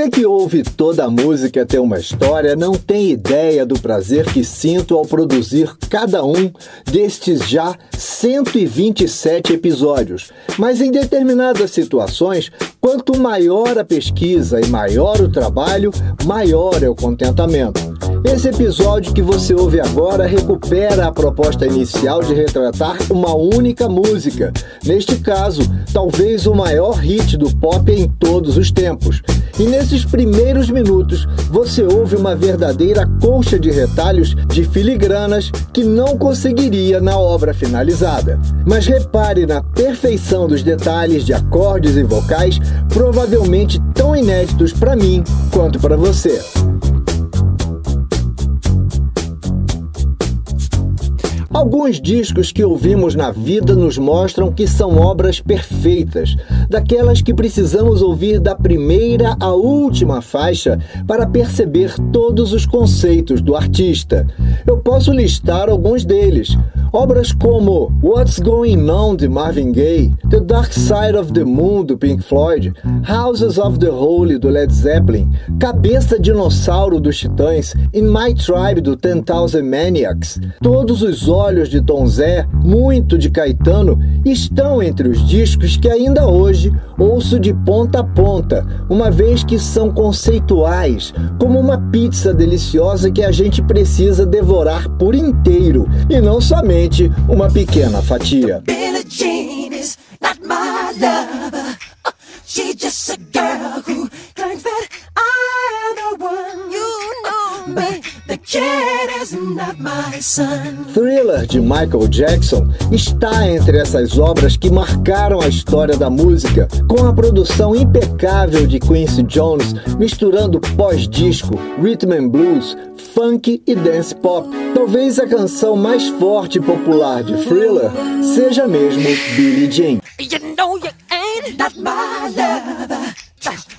Você que ouve toda a música tem uma história não tem ideia do prazer que sinto ao produzir cada um destes já 127 episódios. Mas em determinadas situações, quanto maior a pesquisa e maior o trabalho, maior é o contentamento. Esse episódio que você ouve agora recupera a proposta inicial de retratar uma única música. Neste caso, talvez o maior hit do pop em todos os tempos. E nesses primeiros minutos, você ouve uma verdadeira colcha de retalhos de filigranas que não conseguiria na obra finalizada. Mas repare na perfeição dos detalhes de acordes e vocais, provavelmente tão inéditos para mim quanto para você. Alguns discos que ouvimos na vida nos mostram que são obras perfeitas, daquelas que precisamos ouvir da primeira à última faixa para perceber todos os conceitos do artista. Eu posso listar alguns deles. Obras como What's Going On de Marvin Gaye, The Dark Side of the Moon do Pink Floyd, Houses of the Holy do Led Zeppelin, Cabeça Dinossauro dos Titãs, In My Tribe do Ten Thousand Maniacs. Todos os olhos de Tom Zé, muito de Caetano, estão entre os discos que ainda hoje ouço de ponta a ponta, uma vez que são conceituais, como uma pizza deliciosa que a gente precisa devorar por inteiro e não somente somente uma pequena fatia. Thriller de Michael Jackson está entre essas obras que marcaram a história da música, com a produção impecável de Quincy Jones, misturando pós-disco, rhythm and blues, funk e dance pop. Talvez a canção mais forte e popular de Thriller seja mesmo Billie Jean. You know you ain't not my lover.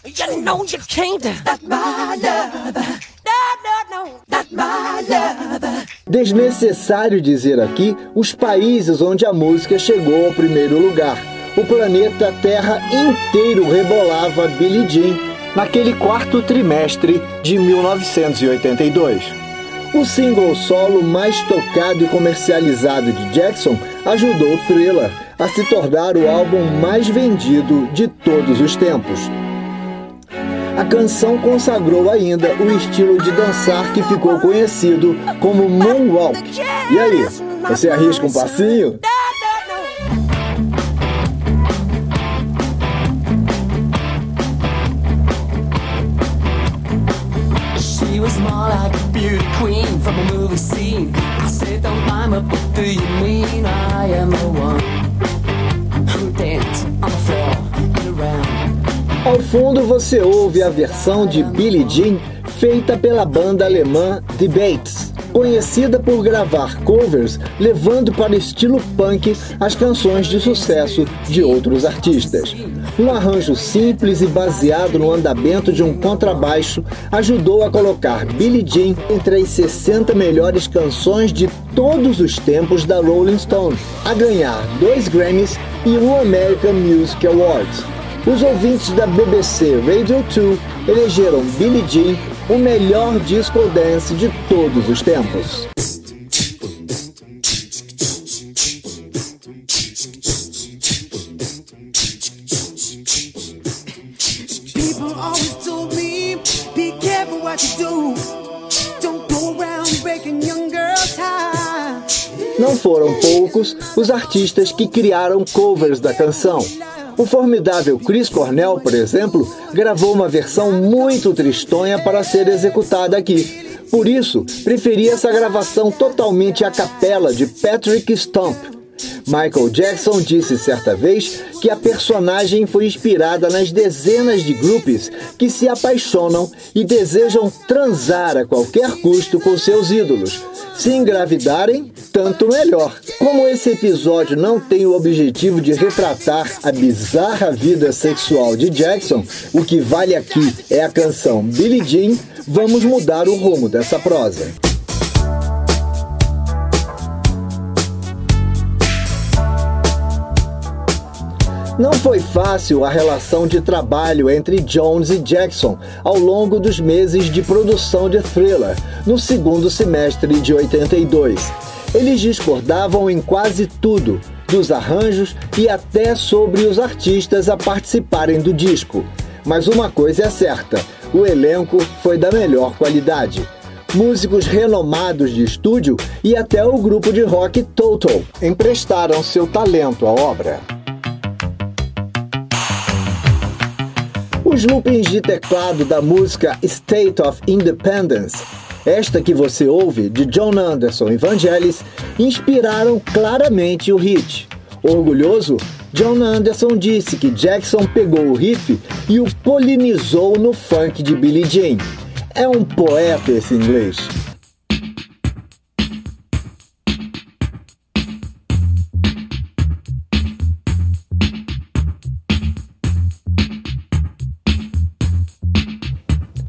You know you can't not my lover. Desnecessário dizer aqui os países onde a música chegou ao primeiro lugar. O planeta Terra inteiro rebolava Billie Jean naquele quarto trimestre de 1982. O single solo mais tocado e comercializado de Jackson ajudou Thriller a se tornar o álbum mais vendido de todos os tempos. A canção consagrou ainda o estilo de dançar que ficou conhecido como Moonwalk. E aí, você arrisca um passinho? Do you mean? I am the one who dance on the floor and around. Ao fundo você ouve a versão de Billie Jean feita pela banda alemã Debates conhecida por gravar covers levando para estilo punk as canções de sucesso de outros artistas. Um arranjo simples e baseado no andamento de um contrabaixo ajudou a colocar Billie Jean entre as 60 melhores canções de todos os tempos da Rolling Stone, a ganhar dois Grammys e um American Music Awards. Os ouvintes da BBC Radio 2 elegeram Billie Jean o melhor disco dance de todos os tempos. Não foram poucos os artistas que criaram covers da canção. O formidável Chris Cornell, por exemplo, gravou uma versão muito tristonha para ser executada aqui. Por isso, preferi essa gravação totalmente a capela de Patrick Stump. Michael Jackson disse certa vez que a personagem foi inspirada nas dezenas de grupos que se apaixonam e desejam transar a qualquer custo com seus ídolos. Se engravidarem, tanto melhor. Como esse episódio não tem o objetivo de retratar a bizarra vida sexual de Jackson, o que vale aqui é a canção Billie Jean, vamos mudar o rumo dessa prosa. Não foi fácil a relação de trabalho entre Jones e Jackson ao longo dos meses de produção de Thriller, no segundo semestre de 82. Eles discordavam em quase tudo, dos arranjos e até sobre os artistas a participarem do disco. Mas uma coisa é certa: o elenco foi da melhor qualidade músicos renomados de estúdio e até o grupo de rock Total emprestaram seu talento à obra. Os loopings de teclado da música State of Independence, esta que você ouve de John Anderson e Vangelis, inspiraram claramente o hit. Orgulhoso, John Anderson disse que Jackson pegou o riff e o polinizou no funk de Billie Jean. É um poeta esse inglês.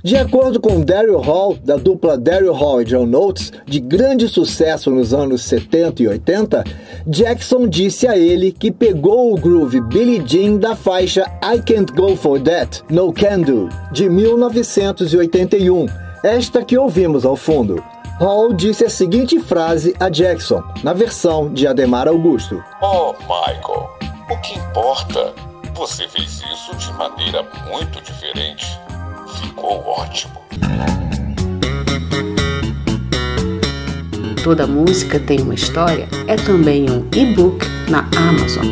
De acordo com Daryl Hall, da dupla Daryl Hall e John Notes, de grande sucesso nos anos 70 e 80, Jackson disse a ele que pegou o groove Billie Jean da faixa I Can't Go For That, No Can Do, de 1981, esta que ouvimos ao fundo. Hall disse a seguinte frase a Jackson, na versão de Ademar Augusto: Oh, Michael, o que importa? Você fez isso de maneira muito diferente ficou ótimo. Toda música tem uma história é também um e-book na Amazon.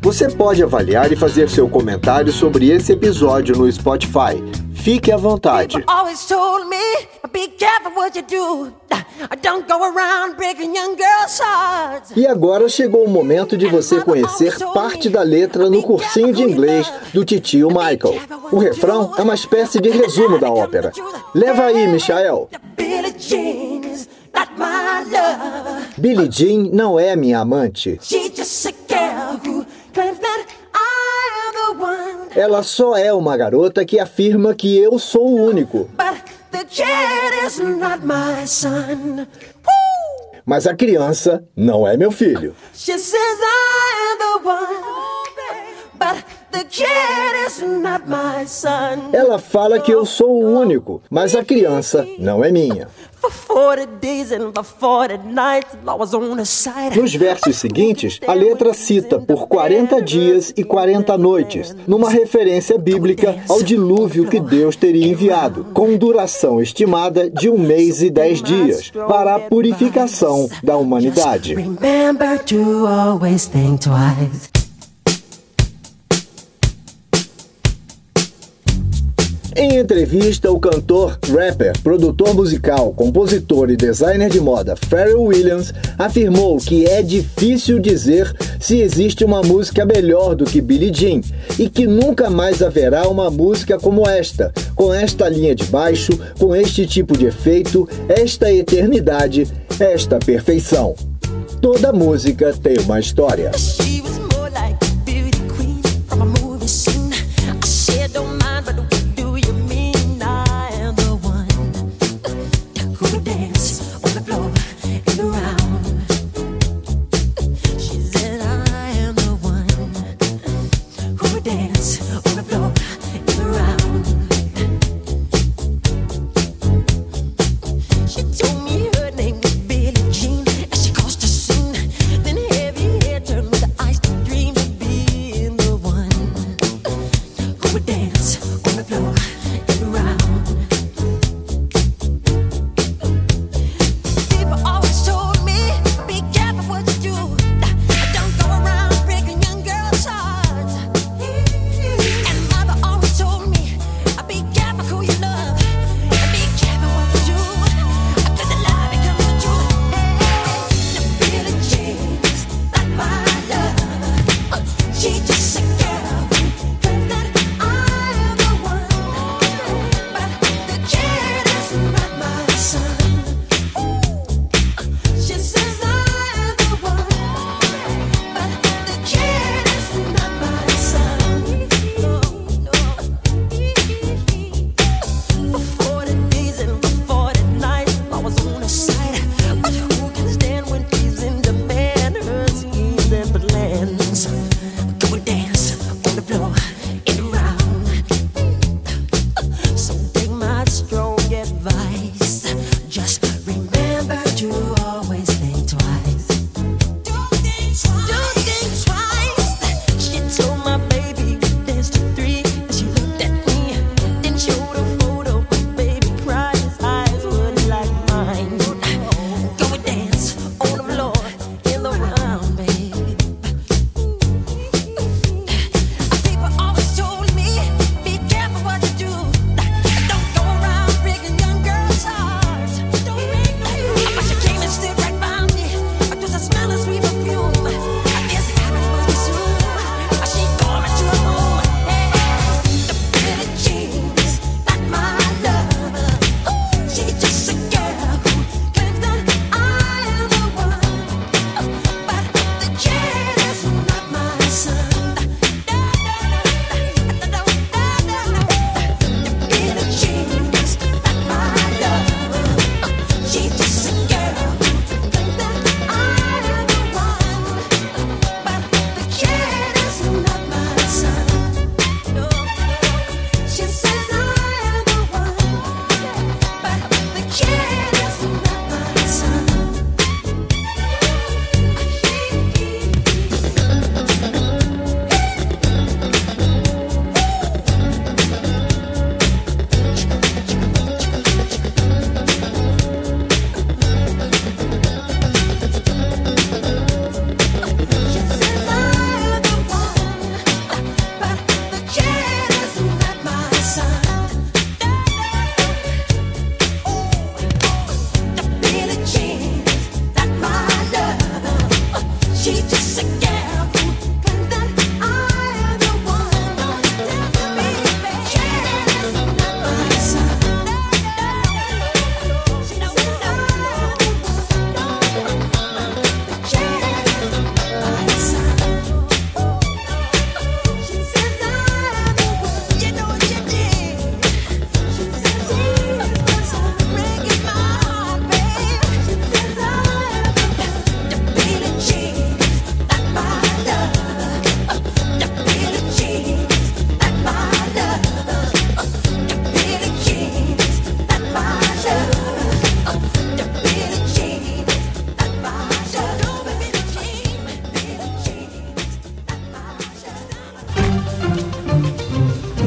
Você pode avaliar e fazer seu comentário sobre esse episódio no Spotify. Fique à vontade. E agora chegou o momento de você conhecer parte da letra no cursinho de inglês do titio Michael. O refrão é uma espécie de resumo da ópera. Leva aí, Michael. Billie Jean não é minha amante. Ela só é uma garota que afirma que eu sou o único. Mas a criança não é meu filho. Ela fala que eu sou o único, mas a criança não é minha. Nos versos seguintes, a letra cita por 40 dias e 40 noites, numa referência bíblica ao dilúvio que Deus teria enviado, com duração estimada de um mês e dez dias, para a purificação da humanidade. Em entrevista, o cantor, rapper, produtor musical, compositor e designer de moda Pharrell Williams afirmou que é difícil dizer se existe uma música melhor do que Billie Jean e que nunca mais haverá uma música como esta, com esta linha de baixo, com este tipo de efeito, esta eternidade, esta perfeição. Toda música tem uma história.